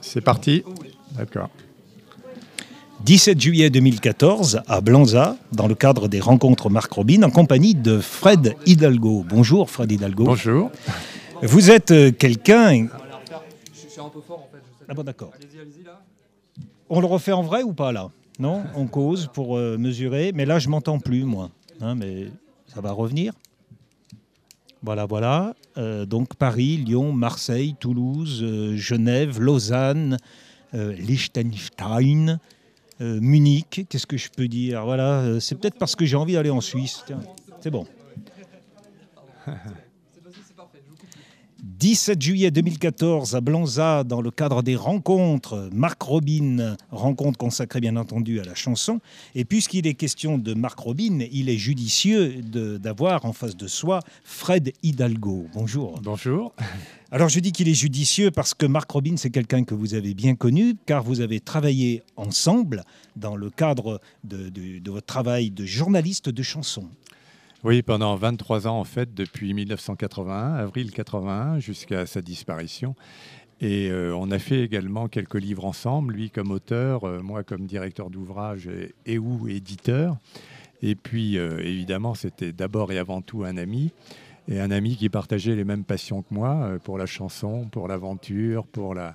C'est parti D'accord. 17 juillet 2014 à Blanza, dans le cadre des rencontres Marc Robin, en compagnie de Fred Hidalgo. Bonjour Fred Hidalgo. Bonjour. Vous êtes euh, quelqu'un. Ah bon, d'accord. On le refait en vrai ou pas là? Non? On cause pour euh, mesurer. Mais là, je m'entends plus, moi. Hein, mais ça va revenir. Voilà, voilà. Euh, donc Paris, Lyon, Marseille, Toulouse, euh, Genève, Lausanne, euh, Liechtenstein, Munich. Qu'est-ce que je peux dire? Voilà, c'est peut-être parce que j'ai envie d'aller en Suisse. C'est bon. 17 juillet 2014 à Blanza, dans le cadre des rencontres, Marc Robin, rencontre consacrée bien entendu à la chanson. Et puisqu'il est question de Marc Robin, il est judicieux d'avoir en face de soi Fred Hidalgo. Bonjour. Bonjour. Alors je dis qu'il est judicieux parce que Marc Robin, c'est quelqu'un que vous avez bien connu, car vous avez travaillé ensemble dans le cadre de, de- de votre travail de journaliste de chansons. Oui, pendant 23 ans, en fait, depuis 1981, avril 81, jusqu'à sa disparition. Et euh, on a fait également quelques livres ensemble, lui comme auteur, euh, moi comme directeur d'ouvrage et, ou éditeur. Et puis, euh, évidemment, c'était d'abord et avant tout un ami. Et un ami qui partageait les mêmes passions que moi pour la chanson, pour l'aventure, pour la,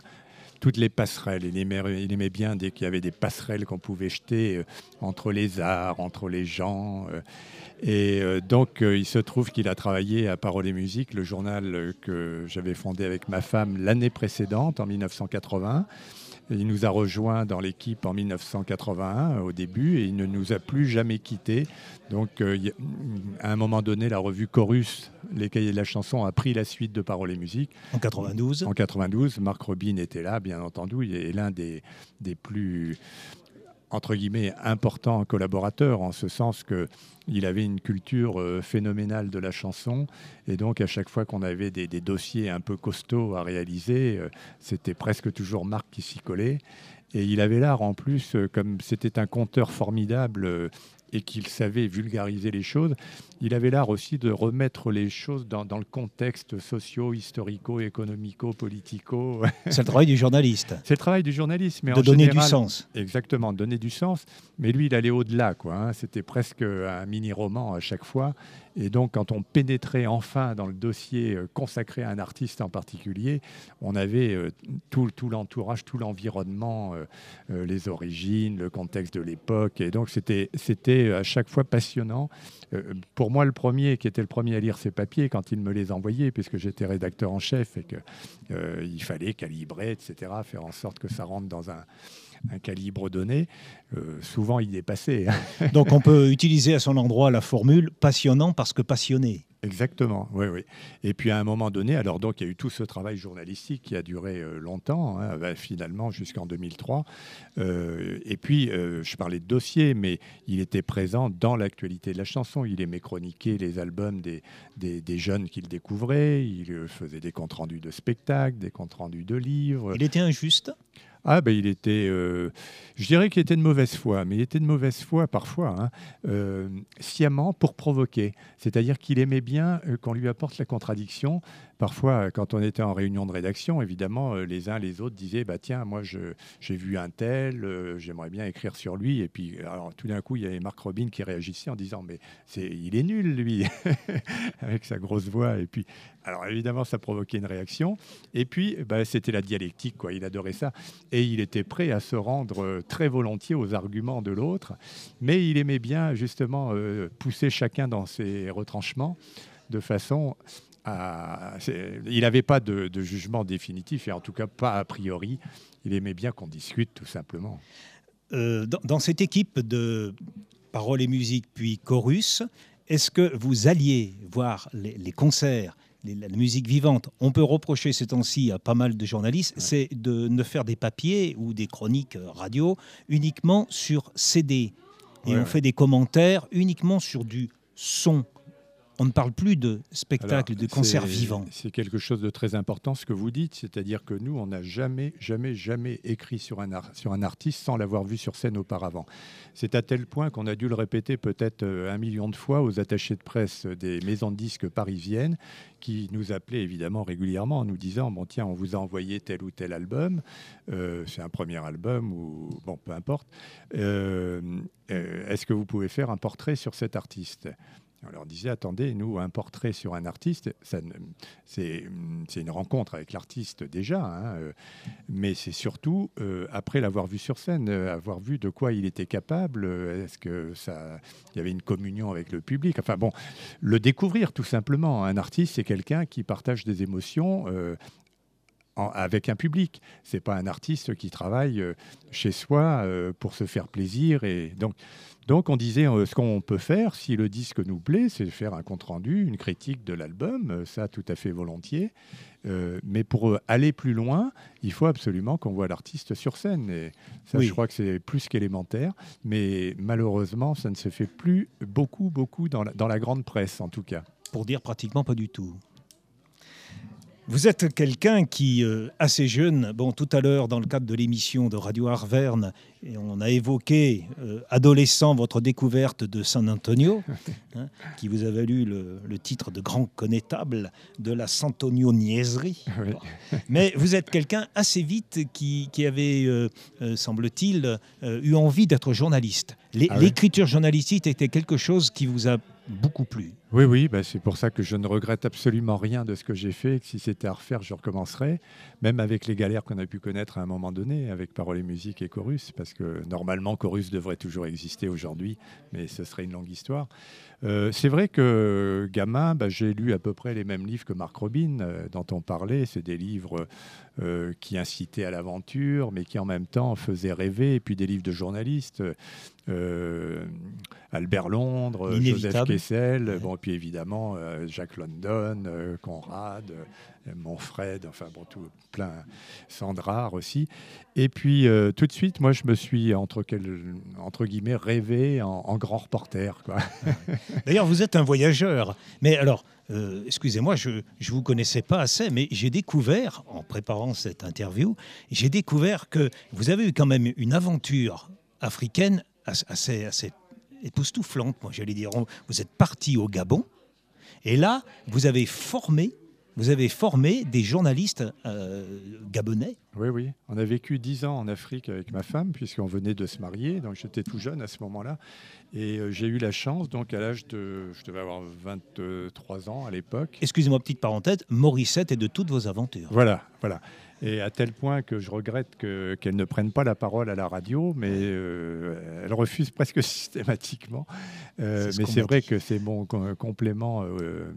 toutes les passerelles. Il aimait, bien dès qu'il y avait des passerelles qu'on pouvait jeter euh, entre les arts, entre les gens. euh. et euh, donc, il se trouve qu'il a travaillé à Parole et Musique, le journal que j'avais fondé avec ma femme l'année précédente, en 1980. Il nous a rejoints dans l'équipe en 1981 euh, au début et il ne nous a plus jamais quittés. Donc, euh, à un moment donné, la revue Chorus, les cahiers de la chanson, a pris la suite de Parole et Musique. En 92, En 92, Marc Robin était là, bien entendu. Il est l'un des, des plus entre guillemets importants collaborateurs en ce sens que il avait une culture euh, phénoménale de la chanson et donc à chaque fois qu'on avait des, des dossiers un peu costauds à réaliser, euh, c'était presque toujours Marc qui s'y collait. Et il avait l'art en plus, euh, comme c'était un conteur formidable et qu'il savait vulgariser les choses, il avait l'art aussi de remettre les choses dans, dans le contexte socio, historico, économico, politico. c'est le travail du journaliste, C'est le travail du journaliste, mais de en donner général, du sens. Exactement, donner du sens. Mais lui, il allait au-delà, quoi. hein. C'était presque un mini-roman à chaque fois. Et donc, quand on pénétrait enfin dans le dossier euh, consacré à un artiste en particulier, on avait euh, tout, l'entourage, tout l'environnement, euh, les origines, le contexte de l'époque. Et donc, c'était, c'était à chaque fois passionnant. Pour moi, le premier, qui était le premier à lire ces papiers, quand il me les envoyait, puisque j'étais rédacteur en chef et qu'il fallait calibrer, etc., faire en sorte que ça rentre dans un, un calibre donné, euh, souvent il dépassait. hein. Donc on peut utiliser à son endroit la formule passionnant parce que passionné. Exactement, oui, oui. Et puis à un moment donné, alors donc il y a eu tout ce travail journalistique qui a duré euh, longtemps, hein, bah, finalement jusqu'en 2003. Euh, et puis euh, je parlais de dossier, mais il était présent dans l'actualité de la chanson. Il aimait chroniquer les albums des, des, des jeunes qu'il découvrait. Il euh, faisait des comptes rendus de spectacles, des comptes rendus de livres. Il était injuste? Ah ben il était, euh, je dirais qu'il était de mauvaise foi, mais il était de mauvaise foi parfois, hein, euh, sciemment pour provoquer. C'est-à-dire qu'il aimait bien euh, qu'on lui apporte la contradiction. Parfois, euh, quand on était en réunion de rédaction, évidemment, euh, les uns les autres disaient, bah tiens, moi j'ai vu un tel, euh, j'aimerais bien écrire sur lui. Et puis, tout d'un coup, il y avait Marc Robin qui réagissait en disant, mais c'est, il est nul lui, avec sa grosse voix. Et puis, alors évidemment, ça provoquait une réaction. Et puis, bah, c'était la dialectique, quoi. Il adorait ça et il était prêt à se rendre très volontiers aux arguments de l'autre, mais il aimait bien justement pousser chacun dans ses retranchements de façon à... c'est- Il n'avait pas de, de jugement définitif, et en tout cas pas a priori. Il aimait bien qu'on discute tout simplement. Euh, dans, dans cette équipe de paroles et musique puis chorus, est-ce que vous alliez voir les, les concerts, les- la musique vivante? On peut reprocher ces temps-ci à pas mal de journalistes, c'est de ne faire des papiers ou des chroniques euh, radio uniquement sur CD. Et Ouais, on ouais. fait des commentaires uniquement sur du son. On ne parle plus de spectacle, de concert vivant. C'est quelque chose de très important ce que vous dites, c'est-à-dire que nous, on n'a jamais, jamais, jamais écrit sur un, sur un artiste sans l'avoir vu sur scène auparavant. C'est à tel point qu'on a dû le répéter peut-être euh, un million de fois aux attachés de presse des maisons de disques parisiennes qui nous appelaient évidemment régulièrement en nous disant bon tiens on vous a envoyé tel ou tel album, euh, c'est un premier album ou bon peu importe, euh, est-ce que vous pouvez faire un portrait sur cet artiste? On leur disait, attendez, nous, un portrait sur un artiste, c'est une rencontre avec l'artiste déjà, hein, euh, mais c'est surtout, euh, après l'avoir vu sur scène, euh, avoir vu de quoi il était capable, est-ce que ça, il y avait une communion avec le public, enfin bon, le découvrir tout simplement. Un artiste, c'est quelqu'un qui partage des émotions avec un public. C'est pas un artiste qui travaille chez soi pour se faire plaisir. Et donc, donc on disait, euh, ce qu'on peut faire, si le disque nous plaît, c'est faire un compte-rendu, une critique de l'album, euh, ça tout à fait volontiers. Euh, mais pour aller plus loin, il faut absolument qu'on voit l'artiste sur scène. Et ça, je crois que c'est plus qu'élémentaire. Mais malheureusement, ça ne se fait plus beaucoup, beaucoup dans la, dans la grande presse, en tout cas. Pour dire pratiquement pas du tout. Vous êtes quelqu'un qui, euh, assez jeune, bon, tout à l'heure, dans le cadre de l'émission de Radio Arverne, on a évoqué, euh, adolescent, votre découverte de San Antonio, hein, qui vous a valu le, titre de grand connétable de la Santonio Niaiserie. Mais vous êtes quelqu'un assez vite qui, avait, euh, semble-t-il, eu envie d'être journaliste. Ah l'écriture journalistique était quelque chose qui vous a beaucoup plu. Oui, oui, bah c'est pour ça que je ne regrette absolument rien de ce que j'ai fait. Que si c'était à refaire, je recommencerais, même avec les galères qu'on a pu connaître à un moment donné, avec Parole et Musique et Chorus, parce que normalement, Chorus devrait toujours exister aujourd'hui, mais ce serait une longue histoire. Euh, c'est vrai que gamin, bah, j'ai lu à peu près les mêmes livres que Marc Robin, euh, dont on parlait. C'est des livres euh, qui incitaient à l'aventure, mais qui en même temps faisaient rêver. Et puis des livres de journalistes. Albert Londres, Joseph Kessel, bon, puis évidemment Jacques London, Conrad, Monfred, enfin bon, tout plein, Sandrard aussi. Et puis tout de suite, moi, je me suis entre, guillemets rêvé en, grand reporter. D'ailleurs, vous êtes un voyageur. Mais alors, euh, excusez-moi, je ne vous connaissais pas assez, mais j'ai découvert, en préparant cette interview, j'ai découvert que vous avez eu quand même une aventure africaine assez, assez époustouflante, moi j'allais dire. Vous êtes parti au Gabon, et là, vous avez formé vous avez formé des journalistes euh, gabonais. Oui, oui. On a vécu dix ans en Afrique avec ma femme, puisqu'on venait de se marier. Donc j'étais tout jeune à ce moment-là. Et euh, j'ai eu la chance, donc à l'âge de. Je devais avoir 23 ans à l'époque. Excusez-moi, petite parenthèse, Morissette est de toutes vos aventures. Voilà, voilà et à tel point que je regrette qu'elle ne prenne pas la parole à la radio, mais euh, elle refuse presque systématiquement. Euh, mais c'est vrai que c'est mon complément euh,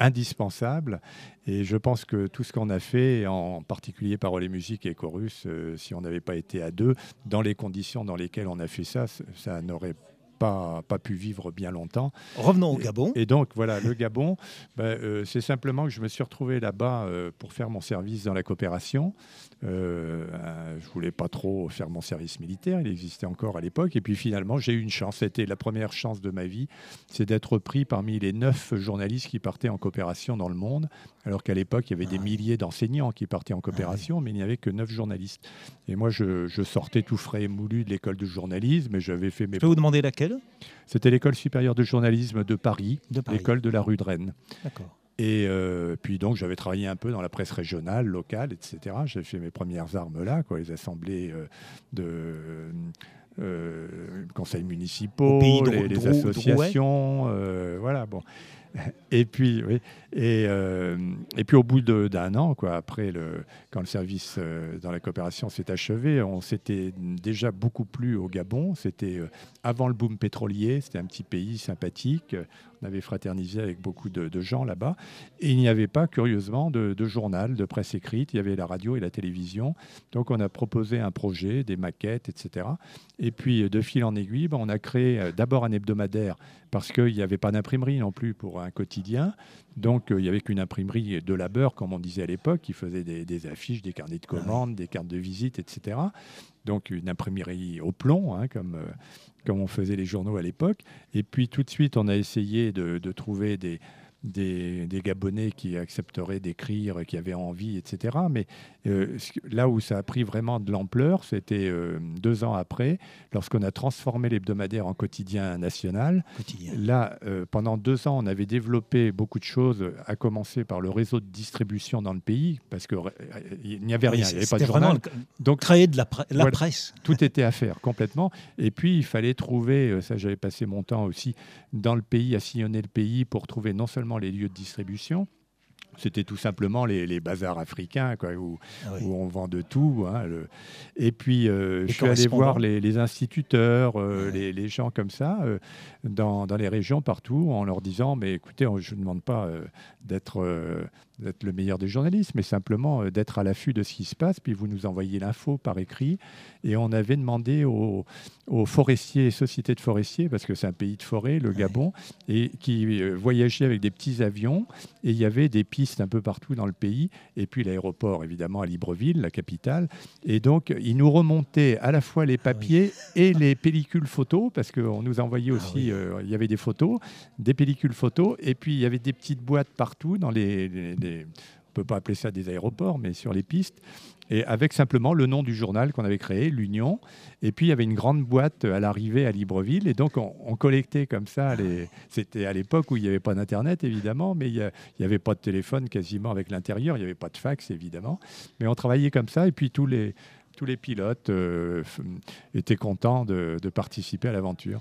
indispensable, et je pense que tout ce qu'on a fait, en particulier Paroles et Musique et Chorus, si on n'avait pas été à deux, dans les conditions dans lesquelles on a fait ça, ça n'aurait pas pas, pas pu vivre bien longtemps. Revenons au Gabon. Et, donc, voilà, le Gabon, ben, euh, c'est simplement que je me suis retrouvé là-bas euh, pour faire mon service dans la coopération. Euh, je voulais pas trop faire mon service militaire, il existait encore à l'époque. Et puis finalement, j'ai eu une chance. C'était la première chance de ma vie, c'est d'être pris parmi les neuf journalistes qui partaient en coopération dans le monde. Alors qu'à l'époque, il y avait des ah milliers d'enseignants qui partaient en coopération, ah mais il n'y avait que neuf journalistes. Et moi, je, sortais tout frais et moulu de l'école de journalisme et j'avais fait mes. Je peux vous demander laquelle? C'était l'école supérieure de journalisme de Paris, l'école de la rue de Rennes. D'accord. Et euh, puis donc j'avais travaillé un peu dans la presse régionale, locale, etc. J'avais fait mes premières armes là, quoi, les assemblées euh, de euh, conseils municipaux, les, associations, voilà. Bon. Et puis. Et, euh, et puis au bout d'un an, quoi, après le, quand le service euh, dans la coopération s'est achevé, on s'était déjà beaucoup plu au Gabon. C'était euh, avant le boom pétrolier, c'était un petit pays sympathique. On avait fraternisé avec beaucoup de, gens là-bas. Et il n'y avait pas, curieusement, de, journal, de presse écrite. Il y avait la radio et la télévision. Donc on a proposé un projet, des maquettes, etc. Et puis de fil en aiguille, ben, on a créé d'abord un hebdomadaire parce qu'il n'y avait pas d'imprimerie non plus pour un quotidien. Donc, il n'y avait qu'une imprimerie de labeur, comme on disait à l'époque, qui faisait des, affiches, des carnets de commandes, des cartes de visite, etc. Donc, une imprimerie au plomb, hein, comme, comme on faisait les journaux à l'époque. Et puis, tout de suite, on a essayé de trouver des, des, Gabonais qui accepteraient d'écrire, qui avaient envie, etc. Mais euh, là où ça a pris vraiment de l'ampleur, c'était euh, deux ans après, lorsqu'on a transformé l'hebdomadaire en quotidien national. Là, euh, pendant deux ans, on avait développé beaucoup de choses, à commencer par le réseau de distribution dans le pays, parce qu'il n'y avait rien, il n'y avait pas de journal. Donc créer de la, presse. Tout était à faire complètement. Et puis, il fallait trouver, ça j'avais passé mon temps aussi dans le pays, à sillonner le pays pour trouver non seulement les lieux de distribution. C'était tout simplement les, bazars africains quoi, où, ah on vend de tout. Hein, Et puis, euh, je suis allé voir les, instituteurs, euh, les, gens comme ça, euh, dans, dans, les régions partout, en leur disant Mais écoutez, je ne demande pas d'être d'être le meilleur des journalistes, mais simplement euh, d'être à l'affût de ce qui se passe. Puis vous nous envoyez l'info par écrit. Et on avait demandé aux, forestiers, sociétés de forestiers, parce que c'est un pays de forêt, le Gabon, et qui euh, voyageaient avec des petits avions. Et il y avait des pistes un peu partout dans le pays. Et puis l'aéroport, évidemment, à Libreville, la capitale. Et donc, ils nous remontaient à la fois les ah papiers et les pellicules photos, parce qu'on nous envoyait ah aussi, euh, il y avait des photos, des pellicules photos, et puis il y avait des petites boîtes partout dans les on ne peut pas appeler ça des aéroports, mais sur les pistes, et avec simplement le nom du journal qu'on avait créé, l'Union. Et puis il y avait une grande boîte à l'arrivée à Libreville, et donc on, collectait comme ça. C'était à l'époque où il n'y avait pas d'Internet, évidemment, mais il n'y avait pas de téléphone quasiment avec l'intérieur, il n'y avait pas de fax, évidemment. Mais on travaillait comme ça, et puis tous les, tous les pilotes euh, étaient contents de participer à l'aventure.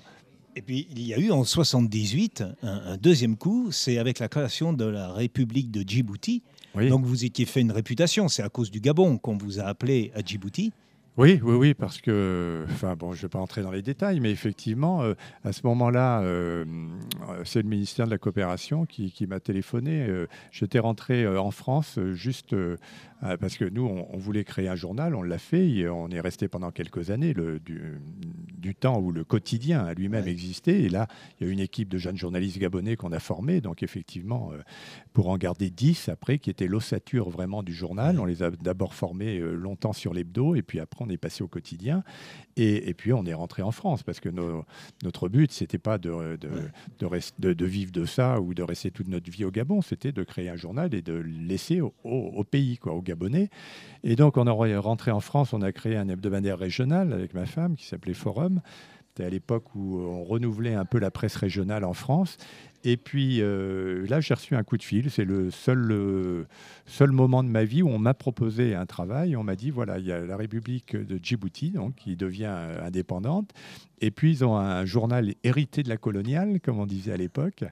Et puis, il y a eu en 78 un, deuxième coup, c'est avec la création de la République de Djibouti. Donc, vous étiez fait une réputation. C'est à cause du Gabon qu'on vous a appelé à Djibouti. Oui, oui, oui, parce que, enfin bon, je ne vais pas entrer dans les détails, mais effectivement, euh, à ce moment-là, euh, c'est le ministère de la Coopération qui, m'a téléphoné. Euh, j'étais rentré en France juste parce que nous, on, voulait créer un journal, on l'a fait, et on est resté pendant quelques années le, du, temps où le quotidien a lui-même existé. Et là, il y a une équipe de jeunes journalistes gabonais qu'on a formés, donc effectivement, euh, pour en garder 10 après, qui étaient l'ossature vraiment du journal. On les a d'abord formés euh, longtemps sur l'hebdo, et puis après, on est passé au quotidien. Et, puis, on est rentré en France, parce que notre but, c'était pas de, de, de, vivre de ça ou de rester toute notre vie au Gabon, c'était de créer un journal et de le laisser au, au pays, quoi, au Gabon et donc, on est rentré en France, on a créé un hebdomadaire régional avec ma femme qui s'appelait Forum. C'était à l'époque où on renouvelait un peu la presse régionale en France. Et puis euh, là, j'ai reçu un coup de fil. C'est le seul, euh, seul moment de ma vie où on m'a proposé un travail. On m'a dit voilà, il y a la République de Djibouti, donc, qui devient euh, indépendante. Et puis, ils ont un journal hérité de la coloniale, comme on disait à l'époque.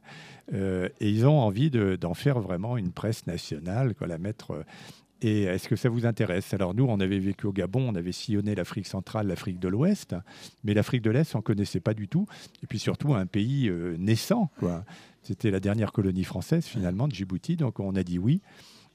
et ils ont envie d'en faire vraiment une presse nationale, quoi, la mettre et est-ce que ça vous intéresse? Alors nous, on avait vécu au Gabon, on avait sillonné l'Afrique centrale, l'Afrique de l'Ouest, mais l'Afrique de l'Est, on ne connaissait pas du tout. Et puis surtout, un pays euh, naissant. C'était la dernière colonie française, finalement, de Djibouti. Donc on a dit oui.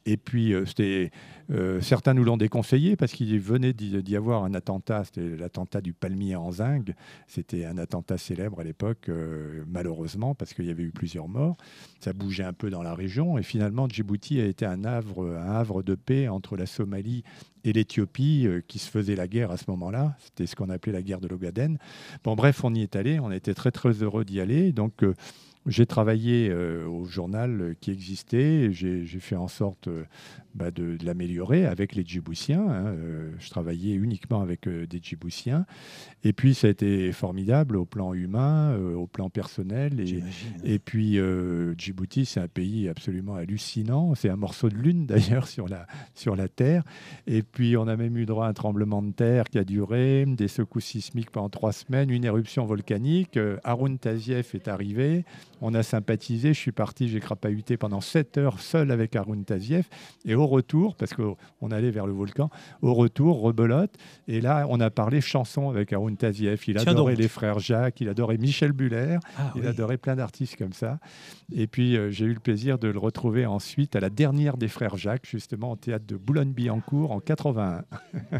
Et puis, euh, c'était, euh, certains nous l'ont déconseillé parce qu'il venait d'y avoir un attentat, c'était l'attentat du palmier en zinc. C'était un attentat célèbre à l'époque, euh, malheureusement, parce qu'il y avait eu plusieurs morts. Ça bougeait un peu dans la région. Et finalement, Djibouti a été un havre, de paix entre la Somalie et l'Éthiopie qui se faisait la guerre à ce moment-là. C'était ce qu'on appelait la guerre de l'Ogaden. Bon, bref, on y est allé. On était très, très heureux d'y aller. Donc, j'ai travaillé euh, au journal qui existait, j'ai fait en sorte euh, bah, de, l'améliorer avec les Djiboutiens. Hein, euh, je travaillais uniquement avec des Djiboutiens. Et puis, ça a été formidable au plan humain, au plan personnel. Et, et puis, Djibouti, c'est un pays absolument hallucinant. C'est un morceau de lune, d'ailleurs, sur la, sur la Terre. Et puis, on a même eu droit à un tremblement de terre qui a duré, des secousses sismiques pendant trois semaines, une éruption volcanique. Haroun Taziev est arrivé. On a sympathisé, je suis parti, j'ai crapahuté pendant 7 heures seul avec Arun Taziev. Et au retour, parce qu'on allait vers le volcan, au retour, rebelote. Et là, on a parlé chanson avec Arun Taziev. Il adorait les frères Jacques, il adorait Michel Buller, ah il adorait plein d'artistes comme ça. Et puis, euh, j'ai eu le plaisir de le retrouver ensuite à la dernière des frères Jacques, justement au théâtre de Boulogne-Billancourt en 81.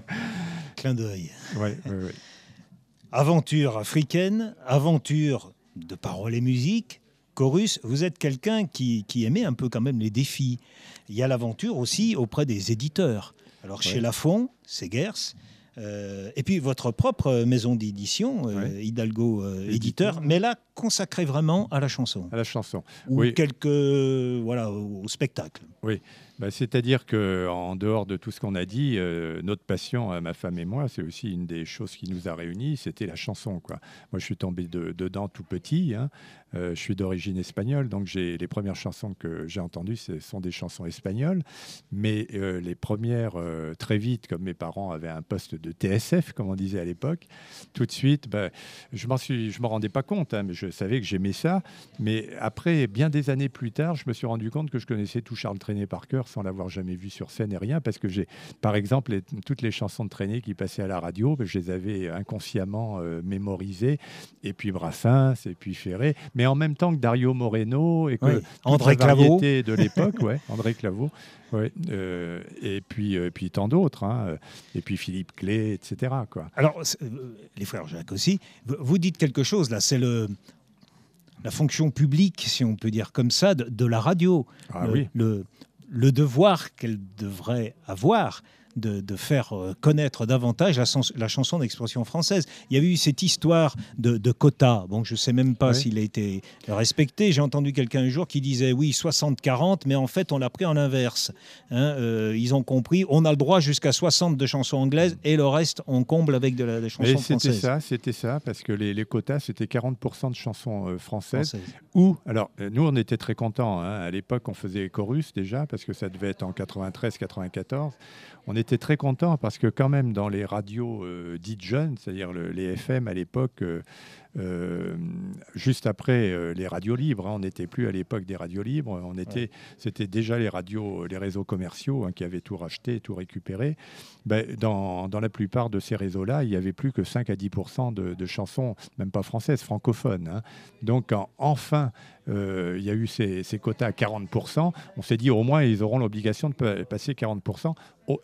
Clin d'œil. Ouais, ouais, ouais. Aventure africaine, aventure de paroles et musique, chorus, vous êtes quelqu'un qui, aimait un peu quand même les défis. Il y a l'aventure aussi auprès des éditeurs. Alors chez Lafon, c'est Gers. Euh, et puis votre propre maison d'édition, euh, Hidalgo euh, Éditeur, mais là consacrée vraiment à la chanson. À la chanson. Ou quelques voilà au spectacle. Oui. Bah, c'est-à-dire que en dehors de tout ce qu'on a dit, notre passion, ma femme et moi, c'est aussi une des choses qui nous a réunis, c'était la chanson. Quoi. Moi, je suis tombé dedans tout petit. Hein. je suis d'origine espagnole, donc les premières chansons que j'ai entendues, ce sont des chansons espagnoles. Mais les premières, très vite, comme mes parents avaient un poste de TSF, comme on disait à l'époque. Tout de suite, ben, je m'en suis, je me rendais pas compte, hein, mais je savais que j'aimais ça. Mais après, bien des années plus tard, je me suis rendu compte que je connaissais tout Charles Trenet par cœur, sans l'avoir jamais vu sur scène et rien, parce que j'ai, par exemple, toutes les chansons de Trenet qui passaient à la radio, ben, je les avais inconsciemment euh, mémorisées. Et puis Brassens, et puis Ferré, mais en même temps que Dario Moreno et que André Claveau de l'époque, ouais, André Claveau. Oui, euh, et puis, euh, puis tant d'autres, hein, et puis Philippe Clé, etc. Quoi. Alors, euh, les frères Jacques aussi, vous dites quelque chose là, c'est le, la fonction publique, si on peut dire comme ça, de, la radio. Ah, oui. le, le devoir qu'elle devrait avoir de, faire euh, connaître davantage la, chanson d'expression française. Il y avait eu cette histoire de, quota. Bon, je ne sais même pas s'il a été respecté. J'ai entendu quelqu'un un jour qui disait oui, 60-40, mais en fait, on l'a pris en inverse. Hein. Euh, ils ont compris, on a le droit jusqu'à 60 de chansons anglaises et le reste, on comble avec de la, des chansons C'était ça, c'était ça, parce que les, quotas, c'était 40% de chansons euh, françaises. Ou, alors, nous, on était très contents. Hein. À l'époque, on faisait chorus déjà, parce que ça devait être en 93-94 on était très contents parce que quand même dans les radios euh, dites jeunes, c'est-à-dire les FM à l'époque, euh, juste après euh, les radios libres. Hein. on n'était plus à l'époque des radios libres. On était, c'était déjà les radios, les réseaux commerciaux hein, qui avaient tout racheté, tout récupéré. Ben, dans, dans, la plupart de ces réseaux-là, il n'y avait plus que 5 à 10% de, chansons, même pas françaises, francophones. Hein. Donc enfin, euh, il y a eu ces, quotas à 40% On s'est dit au moins ils auront l'obligation de passer 40%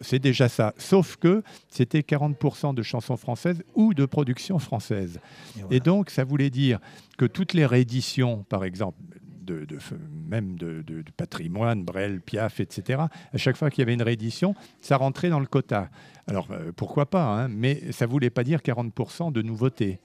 C'est déjà ça. Sauf que c'était 40% de chansons françaises ou de production française. Et, donc donc, ça voulait dire que toutes les rééditions, par exemple, de, même de, patrimoine, Brel, Piaf, etc., à chaque fois qu'il y avait une réédition, ça rentrait dans le quota. Alors, euh, pourquoi pas, hein, mais ça ne voulait pas dire 40% de nouveautés.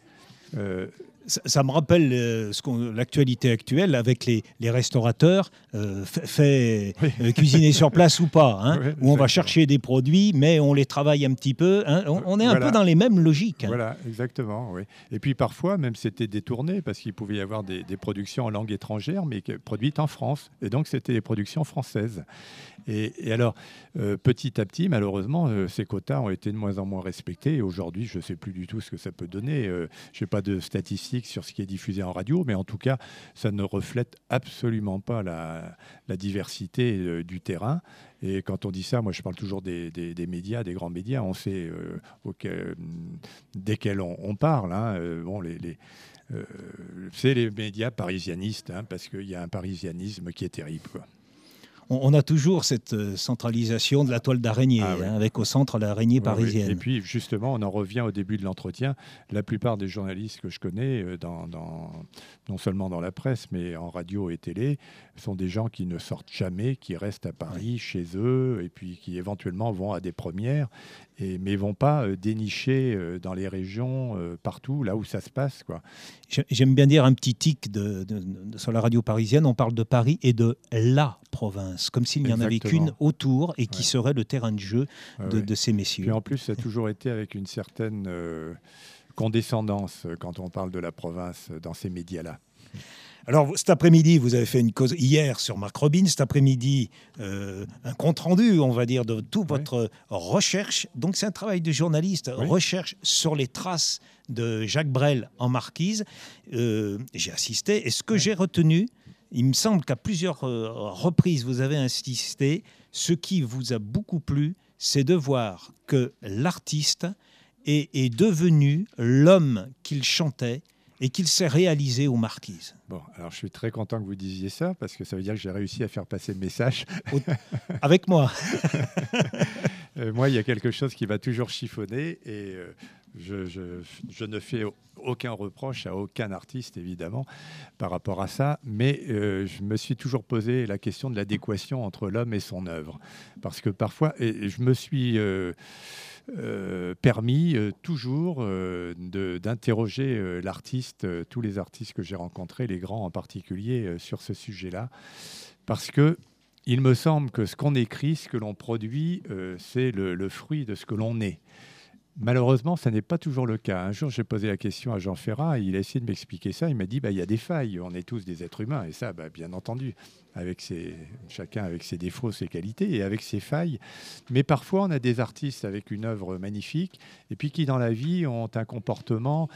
Euh, ça, me rappelle euh, l'actualité actuelle avec les, restaurateurs euh, fait, cuisiner sur place ou pas, hein, où on va chercher des produits, mais on les travaille un petit peu. Hein. on, est un peu dans les mêmes logiques. Hein. Voilà, exactement. Oui. Et puis parfois, même c'était détourné parce qu'il pouvait y avoir des, productions en langue étrangère, mais produites en France. Et donc c'était des productions françaises. Et, alors, petit à petit, malheureusement, ces quotas ont été de moins en moins respectés. Aujourd'hui, je ne sais plus du tout ce que ça peut donner. je n'ai pas de statistiques sur ce qui est diffusé en radio, mais en tout cas, ça ne reflète absolument pas la, diversité euh, du terrain. Et quand on dit ça, moi je parle toujours des, médias, des grands médias, on sait euh, desquels on, parle. Hein, euh, bon, c'est les médias parisianistes, hein, parce qu'il y a un parisianisme qui est terrible. On, a toujours cette euh, centralisation de la toile d'araignée, ah hein, avec au centre l'araignée parisienne. Et puis justement, on en revient au début de l'entretien. La plupart des journalistes que je connais, euh, dans, non seulement dans la presse, mais en radio et télé, sont des gens qui ne sortent jamais, qui restent à Paris, chez eux, et puis qui éventuellement vont à des premières, et, mais vont pas euh, dénicher dans les régions, partout, là où ça se passe. Quoi. J'aime bien dire un petit tic de, sur la radio parisienne, on parle de Paris et de la province, comme s'il n'y en avait qu'une autour et qui serait le terrain de jeu de, ces messieurs. Puis en plus, ça a toujours été avec une certaine euh, condescendance euh, quand on parle de la province euh, dans ces médias-là. Alors, cet après-midi, vous avez fait une cause hier sur Marc Robin, cet après-midi, un compte-rendu, on va dire, de toute votre recherche. Donc, c'est un travail de journaliste, recherche sur les traces de Jacques Brel en Marquise. j'ai assisté, et ce que j'ai retenu, il me semble qu'à plusieurs euh, reprises, vous avez insisté, ce qui vous a beaucoup plu, c'est de voir que l'artiste est, devenu l'homme qu'il chantait et qu'il s'est réalisé aux marquises. Bon, alors je suis très content que vous disiez ça parce que ça veut dire que j'ai réussi à faire passer le message. Avec moi. Euh, moi, il y a quelque chose qui va toujours chiffonner et euh, je, ne fais aucun reproche à aucun artiste, évidemment, par rapport à ça, mais euh, je me suis toujours posé la question de l'adéquation entre l'homme et son œuvre. Parce que parfois, je me suis... Permis toujours d'interroger l'artiste, tous les artistes que j'ai rencontrés, les grands en particulier, sur ce sujet-là, parce que il me semble que ce qu'on écrit, ce que l'on produit, c'est le, fruit de ce que l'on est. Malheureusement, ça n'est pas toujours le cas. Un jour, j'ai posé la question à Jean Ferrat, il a essayé de m'expliquer ça. Il m'a dit, bah, il y a des failles, on est tous des êtres humains. Et ça, bah, bien entendu, avec chacun avec ses défauts, ses qualités et avec ses failles. Mais parfois, on a des artistes avec une œuvre magnifique, et puis qui, dans la vie, ont un comportement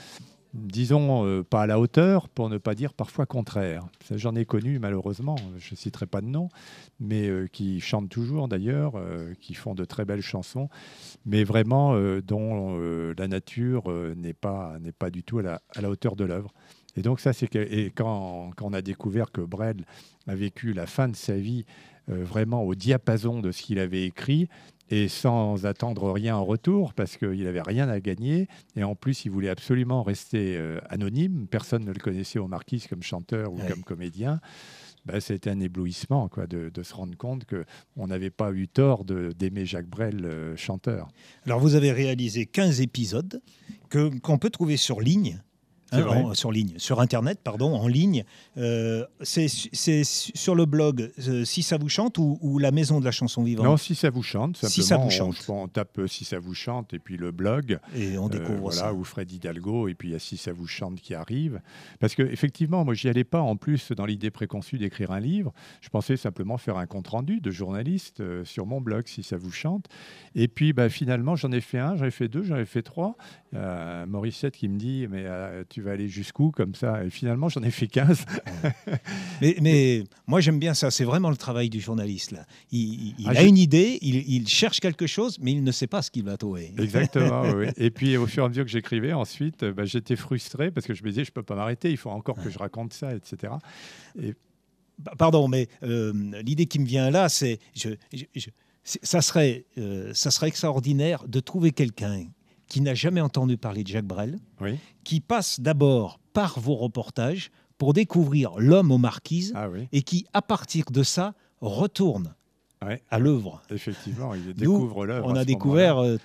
disons, euh, pas à la hauteur, pour ne pas dire parfois contraire. J'en ai connu, malheureusement, je ne citerai pas de nom, mais euh, qui chantent toujours d'ailleurs, euh, qui font de très belles chansons, mais vraiment dont la nature n'est pas, pas du tout à la, à la hauteur de l'œuvre. Et donc ça, c'est quand, quand, on a découvert que Brel a vécu la fin de sa vie vraiment au diapason de ce qu'il avait écrit, et sans attendre rien en retour parce qu'il n'avait rien à gagner. Et en plus, il voulait absolument rester euh, anonyme. Personne ne le connaissait au Marquis comme chanteur ou comme comédien. Bah, C'était un éblouissement quoi, de, se rendre compte qu'on n'avait pas eu tort d'aimer Jacques Brel, euh, chanteur. Alors, vous avez réalisé 15 épisodes qu'on peut trouver sur ligne Hein, sur ligne, sur Internet, pardon, en ligne. Euh, c'est sur le blog euh, Si ça vous chante ou, la maison de la chanson vivante Non, Si ça vous chante. Simplement, si ça vous chante. On, tape euh, Si ça vous chante et puis le blog. Et on découvre voilà, ça. Ou Fred Hidalgo et puis il y a Si ça vous chante qui arrive. Parce que effectivement, moi, j'y allais pas en plus dans l'idée préconçue d'écrire un livre. Je pensais simplement faire un compte rendu de journaliste sur mon blog Si ça vous chante. Et puis bah, finalement, j'en ai fait un, j'en ai fait deux, j'en ai fait trois. Mauricette qui me dit Mais tu vas aller jusqu'où comme ça? Et finalement, j'en ai fait 15. mais, mais, moi, j'aime bien ça. C'est vraiment le travail du journaliste. Là. Il, ah, a une idée, il, cherche quelque chose, mais il ne sait pas ce qu'il va trouver. Exactement. oui. Et puis, au fur et à mesure que j'écrivais, ensuite, bah, j'étais frustré parce que je me disais, je ne peux pas m'arrêter, il faut encore que je raconte ça, etc. Et... Pardon, mais euh, l'idée qui me vient là, c'est... Je, ça serait, euh, ça serait extraordinaire de trouver quelqu'un qui n'a jamais entendu parler de Jacques Brel, qui passe d'abord par vos reportages pour découvrir l'homme aux marquises ah et qui, à partir de ça, retourne à l'œuvre. Effectivement, il découvre l'œuvre. On a découvert. Euh,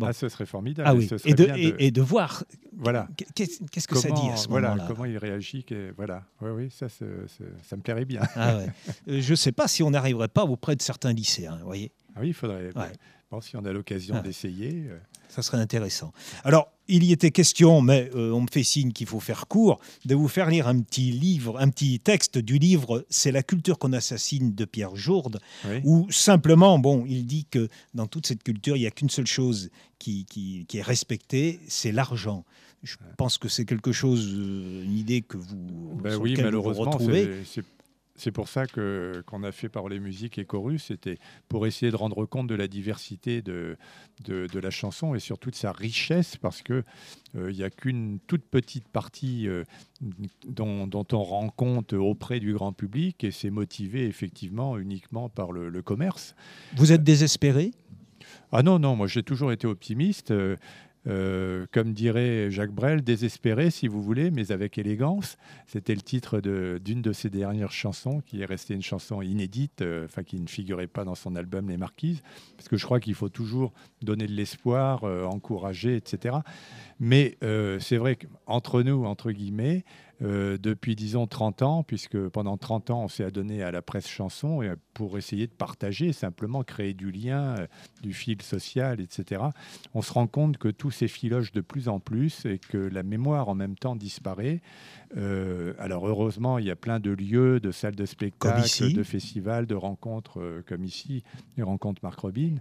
ah, ce serait formidable. Ah, oui. et, de, et, de... voir. Voilà. Qu'est-ce que ça dit à ce voilà, Comment il réagit. voilà. Oui, oui, ça, ça me plairait bien. Ah, euh, je ne sais pas si on n'arriverait pas auprès de certains lycéens, vous voyez. Ah oui, il faudrait. Bon, si on a l'occasion d'essayer. Euh, ça serait intéressant. Alors, il y était question, mais euh, on me fait signe qu'il faut faire court, de vous faire lire un petit livre, un petit texte du livre C'est la culture qu'on assassine de Pierre Jourde, où simplement, bon, il dit que dans toute cette culture, il n'y a qu'une seule chose qui, qui, est respectée, c'est l'argent. Je pense que c'est quelque chose, euh, une idée que vous, ben oui, malheureusement, vous retrouvez. C'est pour ça que qu'on a fait Parler musique et chorus, c'était pour essayer de rendre compte de la diversité de, de, la chanson et surtout de sa richesse, parce que euh, il n'y a qu'une toute petite partie euh, dont, dont, on rend compte auprès du grand public, et c'est motivé effectivement uniquement par le, le commerce. Vous êtes désespéré? Ah non, non, moi j'ai toujours été optimiste. Euh, euh, comme dirait Jacques Brel, désespéré si vous voulez, mais avec élégance. C'était le titre d'une de, ses dernières chansons, qui est restée une chanson inédite, euh, enfin qui ne figurait pas dans son album Les Marquises, parce que je crois qu'il faut toujours donner de l'espoir, euh, encourager, etc. Mais c'est vrai qu'entre nous, entre guillemets, euh, depuis, disons, 30 ans, puisque pendant 30 ans, on s'est adonné à la presse chanson pour essayer de partager, simplement créer du lien, euh, du fil social, etc. On se rend compte que tout s'effiloche de plus en plus et que la mémoire en même temps disparaît. Euh, alors heureusement, il y a plein de lieux, de salles de spectacle, de festivals, de rencontres comme ici, les rencontres Marc Robin.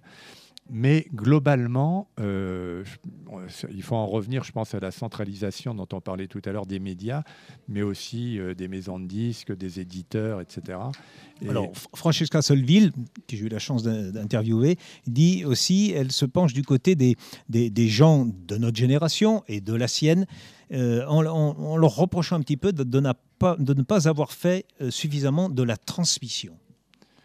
Mais globalement, euh, il faut en revenir, je pense, à la centralisation dont on parlait tout à l'heure des médias, mais aussi euh, des maisons de disques, des éditeurs, etc. Alors, Francesca Solville, que j'ai eu la chance d'interviewer, dit aussi, elle se penche du côté des, des, gens de notre génération et de la sienne, euh, en, leur reprochant un petit peu de, de ne pas avoir fait suffisamment de la transmission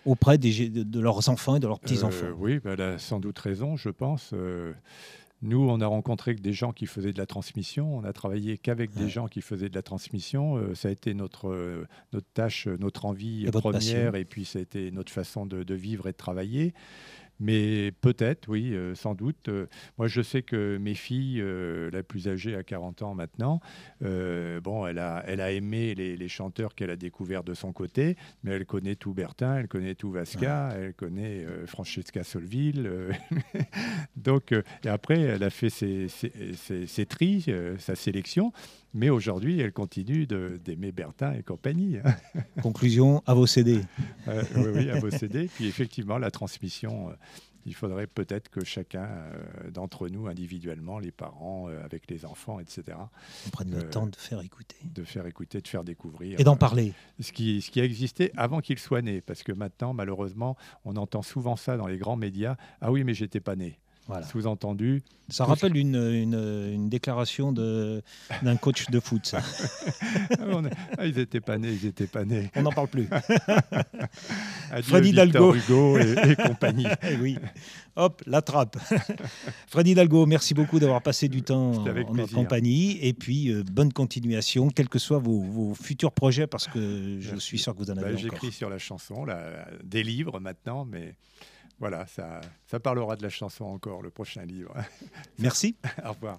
auprès des, de, leurs enfants et de leurs petits-enfants. Euh, oui, bah, elle a sans doute raison, je pense. Euh, Nous, on a rencontré que des gens qui faisaient de la transmission. On a travaillé qu'avec des gens qui faisaient de la transmission. Euh, ça a été notre, notre tâche, notre envie première, et puis ça a été notre façon de, de vivre et de travailler. Mais peut-être, oui, euh, sans doute. Euh, moi, je sais que mes filles, euh, la plus âgée à 40 ans maintenant, bon, elle a, elle a aimé les, chanteurs qu'elle a découverts de son côté, mais elle connaît tout Bertin, elle connaît tout Vasca, elle connaît Francesca Solville. Donc, et après, elle a fait ses, ses, ses tris, sa sélection. Mais aujourd'hui, elle continue d'aimer Bertin et compagnie. Conclusion, à vos CD. oui, oui, à vos CD. Puis effectivement, la transmission, euh, il faudrait peut-être que chacun euh, d'entre nous, individuellement, les parents, euh, avec les enfants, etc., on prenne le temps de faire écouter. De faire écouter, de faire découvrir. Et d'en parler. Ce qui, ce qui a existé avant qu'il soit né. Parce que maintenant, malheureusement, on entend souvent ça dans les grands médias. Ah oui, mais j'étais pas né. Sous-entendu. Ça rappelle une, une, déclaration d'un coach de foot, ça. ah, ils n'étaient pas nés, ils n'étaient pas nés. On n'en parle plus. Freddy Dalgo. Hugo et, compagnie. Eh oui. Hop, la trappe. Freddy Dalgo, merci beaucoup d'avoir passé du temps en notre compagnie. Et puis, euh, bonne continuation, quels que soient vos, futurs projets, parce que je suis sûr que vous en avez bah, J'écris sur la chanson, des livres maintenant, mais voilà, ça, ça parlera de la chanson encore, le prochain livre. Merci. Au revoir.